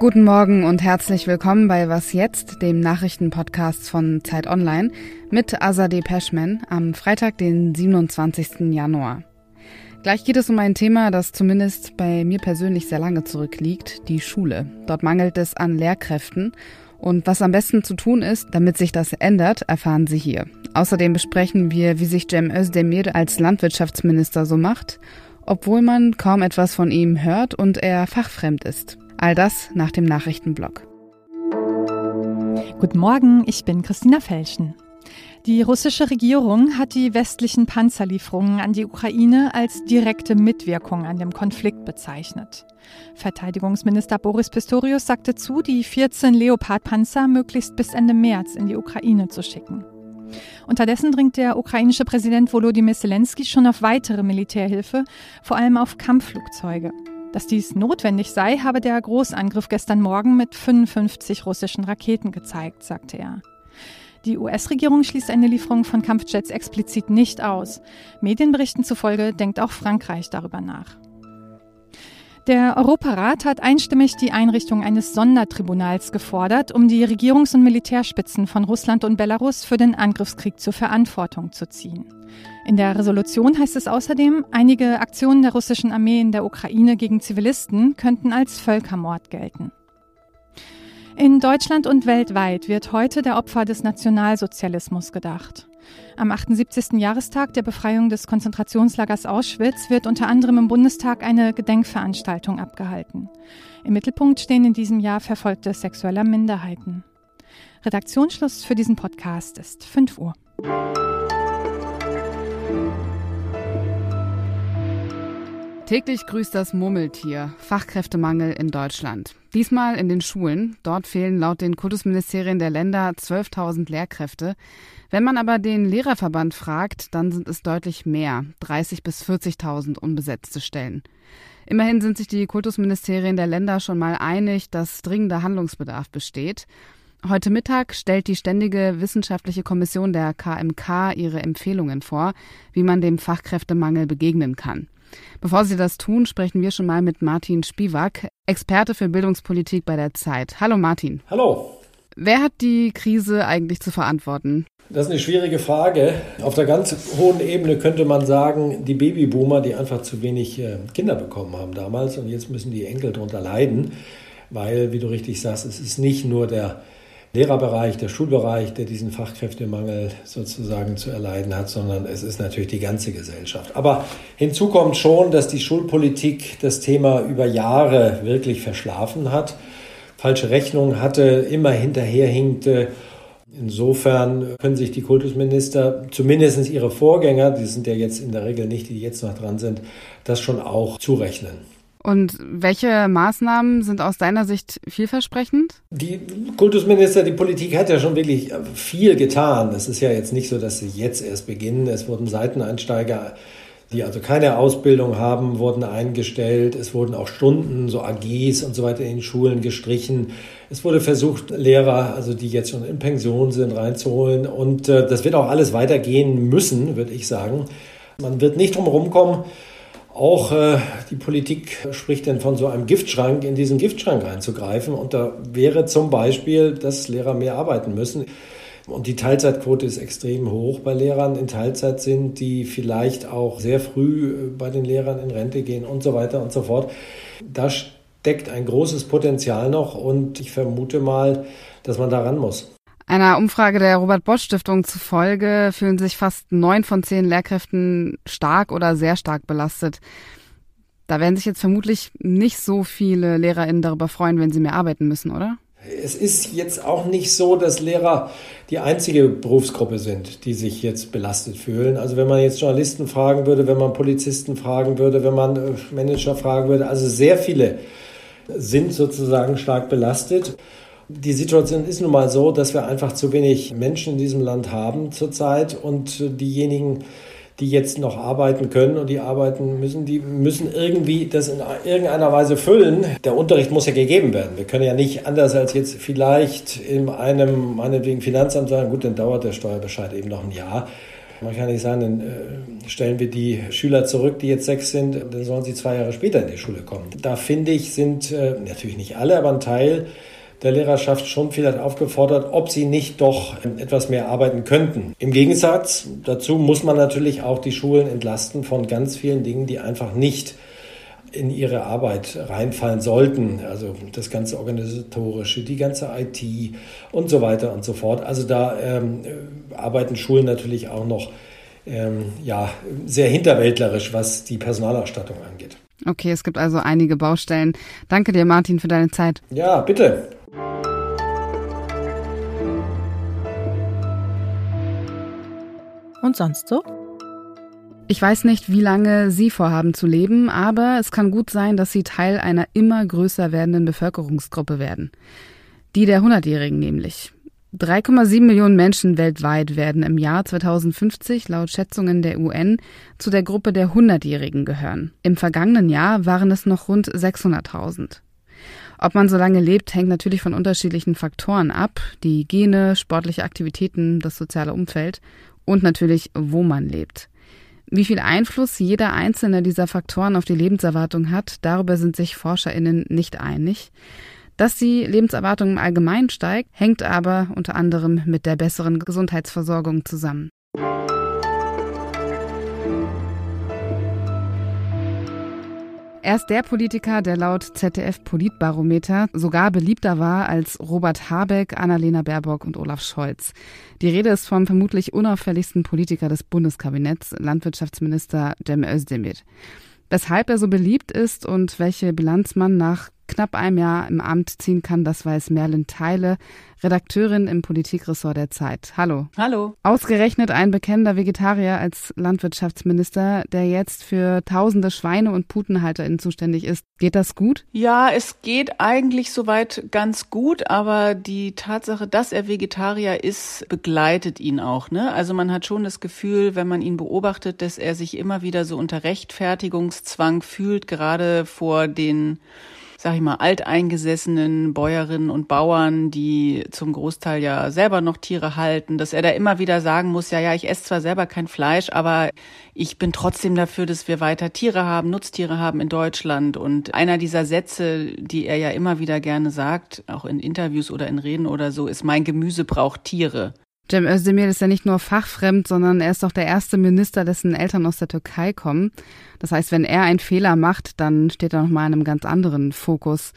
Guten Morgen und herzlich willkommen bei Was jetzt, dem Nachrichtenpodcast von Zeit Online mit Azadeh Peschman am Freitag, den 27. Januar. Gleich geht es um ein Thema, das zumindest bei mir persönlich sehr lange zurückliegt, die Schule. Dort mangelt es an Lehrkräften und was am besten zu tun ist, damit sich das ändert, erfahren Sie hier. Außerdem besprechen wir, wie sich Cem Özdemir als Landwirtschaftsminister so macht, obwohl man kaum etwas von ihm hört und er fachfremd ist. All das nach dem Nachrichtenblock. Guten Morgen, ich bin Christina Felschen. Die russische Regierung hat die westlichen Panzerlieferungen an die Ukraine als direkte Mitwirkung an dem Konflikt bezeichnet. Verteidigungsminister Boris Pistorius sagte zu, die 14 Leopard-Panzer möglichst bis Ende März in die Ukraine zu schicken. Unterdessen dringt der ukrainische Präsident Volodymyr Zelensky schon auf weitere Militärhilfe, vor allem auf Kampfflugzeuge. Dass dies notwendig sei, habe der Großangriff gestern Morgen mit 55 russischen Raketen gezeigt, sagte er. Die US-Regierung schließt eine Lieferung von Kampfjets explizit nicht aus. Medienberichten zufolge denkt auch Frankreich darüber nach. Der Europarat hat einstimmig die Einrichtung eines Sondertribunals gefordert, um die Regierungs- und Militärspitzen von Russland und Belarus für den Angriffskrieg zur Verantwortung zu ziehen. In der Resolution heißt es außerdem, einige Aktionen der russischen Armee in der Ukraine gegen Zivilisten könnten als Völkermord gelten. In Deutschland und weltweit wird heute der Opfer des Nationalsozialismus gedacht. Am 78. Jahrestag der Befreiung des Konzentrationslagers Auschwitz wird unter anderem im Bundestag eine Gedenkveranstaltung abgehalten. Im Mittelpunkt stehen in diesem Jahr Verfolgte sexueller Minderheiten. Redaktionsschluss für diesen Podcast ist 5 Uhr. Täglich grüßt das Murmeltier. Fachkräftemangel in Deutschland. Diesmal in den Schulen. Dort fehlen laut den Kultusministerien der Länder 12.000 Lehrkräfte. Wenn man aber den Lehrerverband fragt, dann sind es deutlich mehr. 30 bis 40.000 unbesetzte Stellen. Immerhin sind sich die Kultusministerien der Länder schon mal einig, dass dringender Handlungsbedarf besteht. Heute Mittag stellt die Ständige Wissenschaftliche Kommission der KMK ihre Empfehlungen vor, wie man dem Fachkräftemangel begegnen kann. Bevor Sie das tun, sprechen wir schon mal mit Martin Spiewak, Experte für Bildungspolitik bei der Zeit. Hallo Martin. Hallo. Wer hat die Krise eigentlich zu verantworten? Das ist eine schwierige Frage. Auf der ganz hohen Ebene könnte man sagen, die Babyboomer, die einfach zu wenig äh, Kinder bekommen haben damals und jetzt müssen die Enkel darunter leiden, weil, wie du richtig sagst, es ist nicht nur der Lehrerbereich, der Schulbereich, der diesen Fachkräftemangel sozusagen zu erleiden hat, sondern es ist natürlich die ganze Gesellschaft. Aber hinzu kommt schon, dass die Schulpolitik das Thema über Jahre wirklich verschlafen hat, falsche Rechnungen hatte, immer hinterherhinkte. Insofern können sich die Kultusminister, zumindest ihre Vorgänger, die sind ja jetzt in der Regel nicht, die jetzt noch dran sind, das schon auch zurechnen. Und welche Maßnahmen sind aus deiner Sicht vielversprechend? Die Kultusminister, die Politik hat ja schon wirklich viel getan. Es ist ja jetzt nicht so, dass sie jetzt erst beginnen. Es wurden Seiteneinsteiger, die also keine Ausbildung haben, wurden eingestellt. Es wurden auch Stunden, so AGs und so weiter in den Schulen gestrichen. Es wurde versucht, Lehrer, also die jetzt schon in Pension sind, reinzuholen. Und äh, das wird auch alles weitergehen müssen, würde ich sagen. Man wird nicht drum herum kommen, auch äh, die Politik spricht denn von so einem Giftschrank, in diesen Giftschrank einzugreifen. Und da wäre zum Beispiel, dass Lehrer mehr arbeiten müssen. Und die Teilzeitquote ist extrem hoch bei Lehrern in Teilzeit sind, die vielleicht auch sehr früh äh, bei den Lehrern in Rente gehen und so weiter und so fort. Da steckt ein großes Potenzial noch und ich vermute mal, dass man daran muss. Einer Umfrage der Robert Bosch Stiftung zufolge fühlen sich fast neun von zehn Lehrkräften stark oder sehr stark belastet. Da werden sich jetzt vermutlich nicht so viele LehrerInnen darüber freuen, wenn sie mehr arbeiten müssen, oder? Es ist jetzt auch nicht so, dass Lehrer die einzige Berufsgruppe sind, die sich jetzt belastet fühlen. Also wenn man jetzt Journalisten fragen würde, wenn man Polizisten fragen würde, wenn man äh, Manager fragen würde, also sehr viele sind sozusagen stark belastet. Die Situation ist nun mal so, dass wir einfach zu wenig Menschen in diesem Land haben zurzeit und diejenigen, die jetzt noch arbeiten können und die arbeiten müssen, die müssen irgendwie das in irgendeiner Weise füllen. Der Unterricht muss ja gegeben werden. Wir können ja nicht anders als jetzt vielleicht in einem, meinetwegen Finanzamt sagen, gut, dann dauert der Steuerbescheid eben noch ein Jahr. Man kann nicht sagen, dann äh, stellen wir die Schüler zurück, die jetzt sechs sind, dann sollen sie zwei Jahre später in die Schule kommen. Da finde ich, sind äh, natürlich nicht alle, aber ein Teil der Lehrerschaft schon vielleicht aufgefordert, ob sie nicht doch etwas mehr arbeiten könnten. Im Gegensatz dazu muss man natürlich auch die Schulen entlasten von ganz vielen Dingen, die einfach nicht in ihre Arbeit reinfallen sollten. Also das ganze Organisatorische, die ganze IT und so weiter und so fort. Also da ähm, arbeiten Schulen natürlich auch noch ähm, ja, sehr hinterwäldlerisch, was die Personalausstattung angeht. Okay, es gibt also einige Baustellen. Danke dir, Martin, für deine Zeit. Ja, bitte. Und sonst so? Ich weiß nicht, wie lange Sie vorhaben zu leben, aber es kann gut sein, dass Sie Teil einer immer größer werdenden Bevölkerungsgruppe werden. Die der Hundertjährigen nämlich. 3,7 Millionen Menschen weltweit werden im Jahr 2050 laut Schätzungen der UN zu der Gruppe der Hundertjährigen gehören. Im vergangenen Jahr waren es noch rund 600.000. Ob man so lange lebt, hängt natürlich von unterschiedlichen Faktoren ab. Die Gene, sportliche Aktivitäten, das soziale Umfeld und natürlich, wo man lebt. Wie viel Einfluss jeder einzelne dieser Faktoren auf die Lebenserwartung hat, darüber sind sich Forscherinnen nicht einig. Dass die Lebenserwartung im Allgemeinen steigt, hängt aber unter anderem mit der besseren Gesundheitsversorgung zusammen. Er ist der Politiker, der laut ZDF Politbarometer sogar beliebter war als Robert Habeck, Annalena Baerbock und Olaf Scholz. Die Rede ist vom vermutlich unauffälligsten Politiker des Bundeskabinetts, Landwirtschaftsminister Cem Özdemir. Weshalb er so beliebt ist und welche Bilanz man nach knapp einem Jahr im Amt ziehen kann, das weiß Merlin Teile, Redakteurin im Politikressort der Zeit. Hallo. Hallo. Ausgerechnet ein bekennender Vegetarier als Landwirtschaftsminister, der jetzt für tausende Schweine- und PutenhalterInnen zuständig ist. Geht das gut? Ja, es geht eigentlich soweit ganz gut, aber die Tatsache, dass er Vegetarier ist, begleitet ihn auch. Ne? Also man hat schon das Gefühl, wenn man ihn beobachtet, dass er sich immer wieder so unter Rechtfertigungszwang fühlt, gerade vor den sag ich mal, alteingesessenen Bäuerinnen und Bauern, die zum Großteil ja selber noch Tiere halten, dass er da immer wieder sagen muss, ja, ja, ich esse zwar selber kein Fleisch, aber ich bin trotzdem dafür, dass wir weiter Tiere haben, Nutztiere haben in Deutschland. Und einer dieser Sätze, die er ja immer wieder gerne sagt, auch in Interviews oder in Reden oder so, ist, mein Gemüse braucht Tiere. Cem Özdemir ist ja nicht nur fachfremd, sondern er ist auch der erste Minister, dessen Eltern aus der Türkei kommen. Das heißt, wenn er einen Fehler macht, dann steht er nochmal in einem ganz anderen Fokus.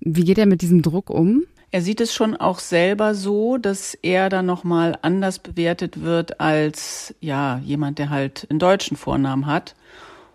Wie geht er mit diesem Druck um? Er sieht es schon auch selber so, dass er dann nochmal anders bewertet wird als, ja, jemand, der halt einen deutschen Vornamen hat.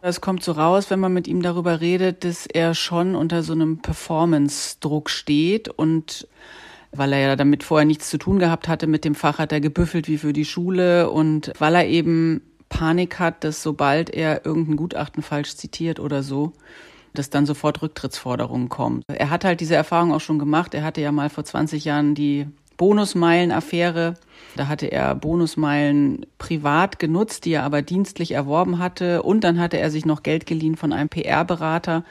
Es kommt so raus, wenn man mit ihm darüber redet, dass er schon unter so einem Performance-Druck steht und weil er ja damit vorher nichts zu tun gehabt hatte mit dem Fach, hat er gebüffelt wie für die Schule und weil er eben Panik hat, dass sobald er irgendein Gutachten falsch zitiert oder so, dass dann sofort Rücktrittsforderungen kommen. Er hat halt diese Erfahrung auch schon gemacht. Er hatte ja mal vor 20 Jahren die Bonusmeilen-Affäre. Da hatte er Bonusmeilen privat genutzt, die er aber dienstlich erworben hatte. Und dann hatte er sich noch Geld geliehen von einem PR-Berater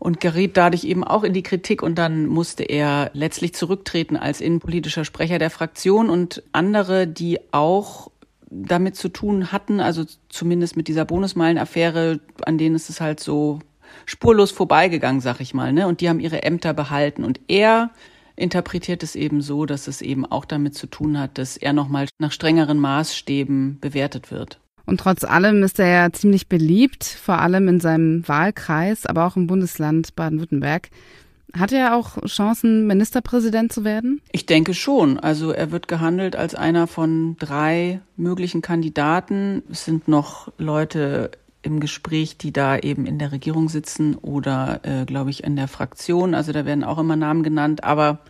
und geriet dadurch eben auch in die Kritik und dann musste er letztlich zurücktreten als innenpolitischer Sprecher der Fraktion und andere, die auch damit zu tun hatten, also zumindest mit dieser Bonusmeilen-Affäre, an denen ist es halt so spurlos vorbeigegangen, sag ich mal, ne? Und die haben ihre Ämter behalten und er interpretiert es eben so, dass es eben auch damit zu tun hat, dass er nochmal nach strengeren Maßstäben bewertet wird. Und trotz allem ist er ja ziemlich beliebt, vor allem in seinem Wahlkreis, aber auch im Bundesland Baden-Württemberg. Hat er auch Chancen, Ministerpräsident zu werden? Ich denke schon. Also er wird gehandelt als einer von drei möglichen Kandidaten. Es sind noch Leute im Gespräch, die da eben in der Regierung sitzen oder, äh, glaube ich, in der Fraktion. Also da werden auch immer Namen genannt. Aber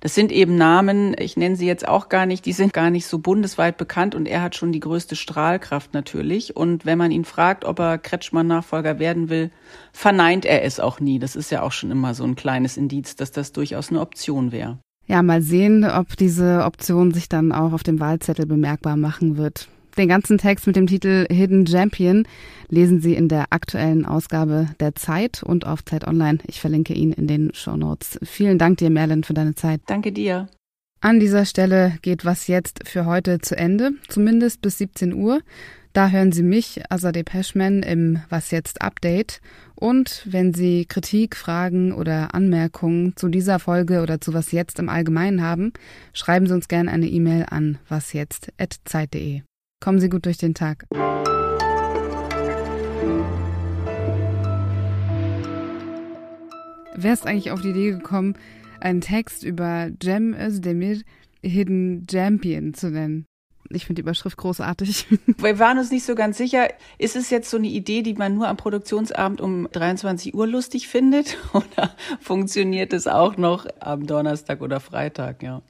das sind eben Namen, ich nenne sie jetzt auch gar nicht, die sind gar nicht so bundesweit bekannt und er hat schon die größte Strahlkraft natürlich. Und wenn man ihn fragt, ob er Kretschmann-Nachfolger werden will, verneint er es auch nie. Das ist ja auch schon immer so ein kleines Indiz, dass das durchaus eine Option wäre. Ja, mal sehen, ob diese Option sich dann auch auf dem Wahlzettel bemerkbar machen wird. Den ganzen Text mit dem Titel Hidden Champion lesen Sie in der aktuellen Ausgabe der Zeit und auf Zeit Online. Ich verlinke ihn in den Show Notes. Vielen Dank dir, Merlin, für deine Zeit. Danke dir. An dieser Stelle geht was jetzt für heute zu Ende, zumindest bis 17 Uhr. Da hören Sie mich, Azadeh Peschman, im Was jetzt Update. Und wenn Sie Kritik, Fragen oder Anmerkungen zu dieser Folge oder zu Was jetzt im Allgemeinen haben, schreiben Sie uns gerne eine E-Mail an wasjetzt.zeit.de. Kommen Sie gut durch den Tag. Wer ist eigentlich auf die Idee gekommen, einen Text über Cem Özdemir Hidden Champion zu nennen? Ich finde die Überschrift großartig. Wir waren uns nicht so ganz sicher, ist es jetzt so eine Idee, die man nur am Produktionsabend um 23 Uhr lustig findet oder funktioniert es auch noch am Donnerstag oder Freitag, ja?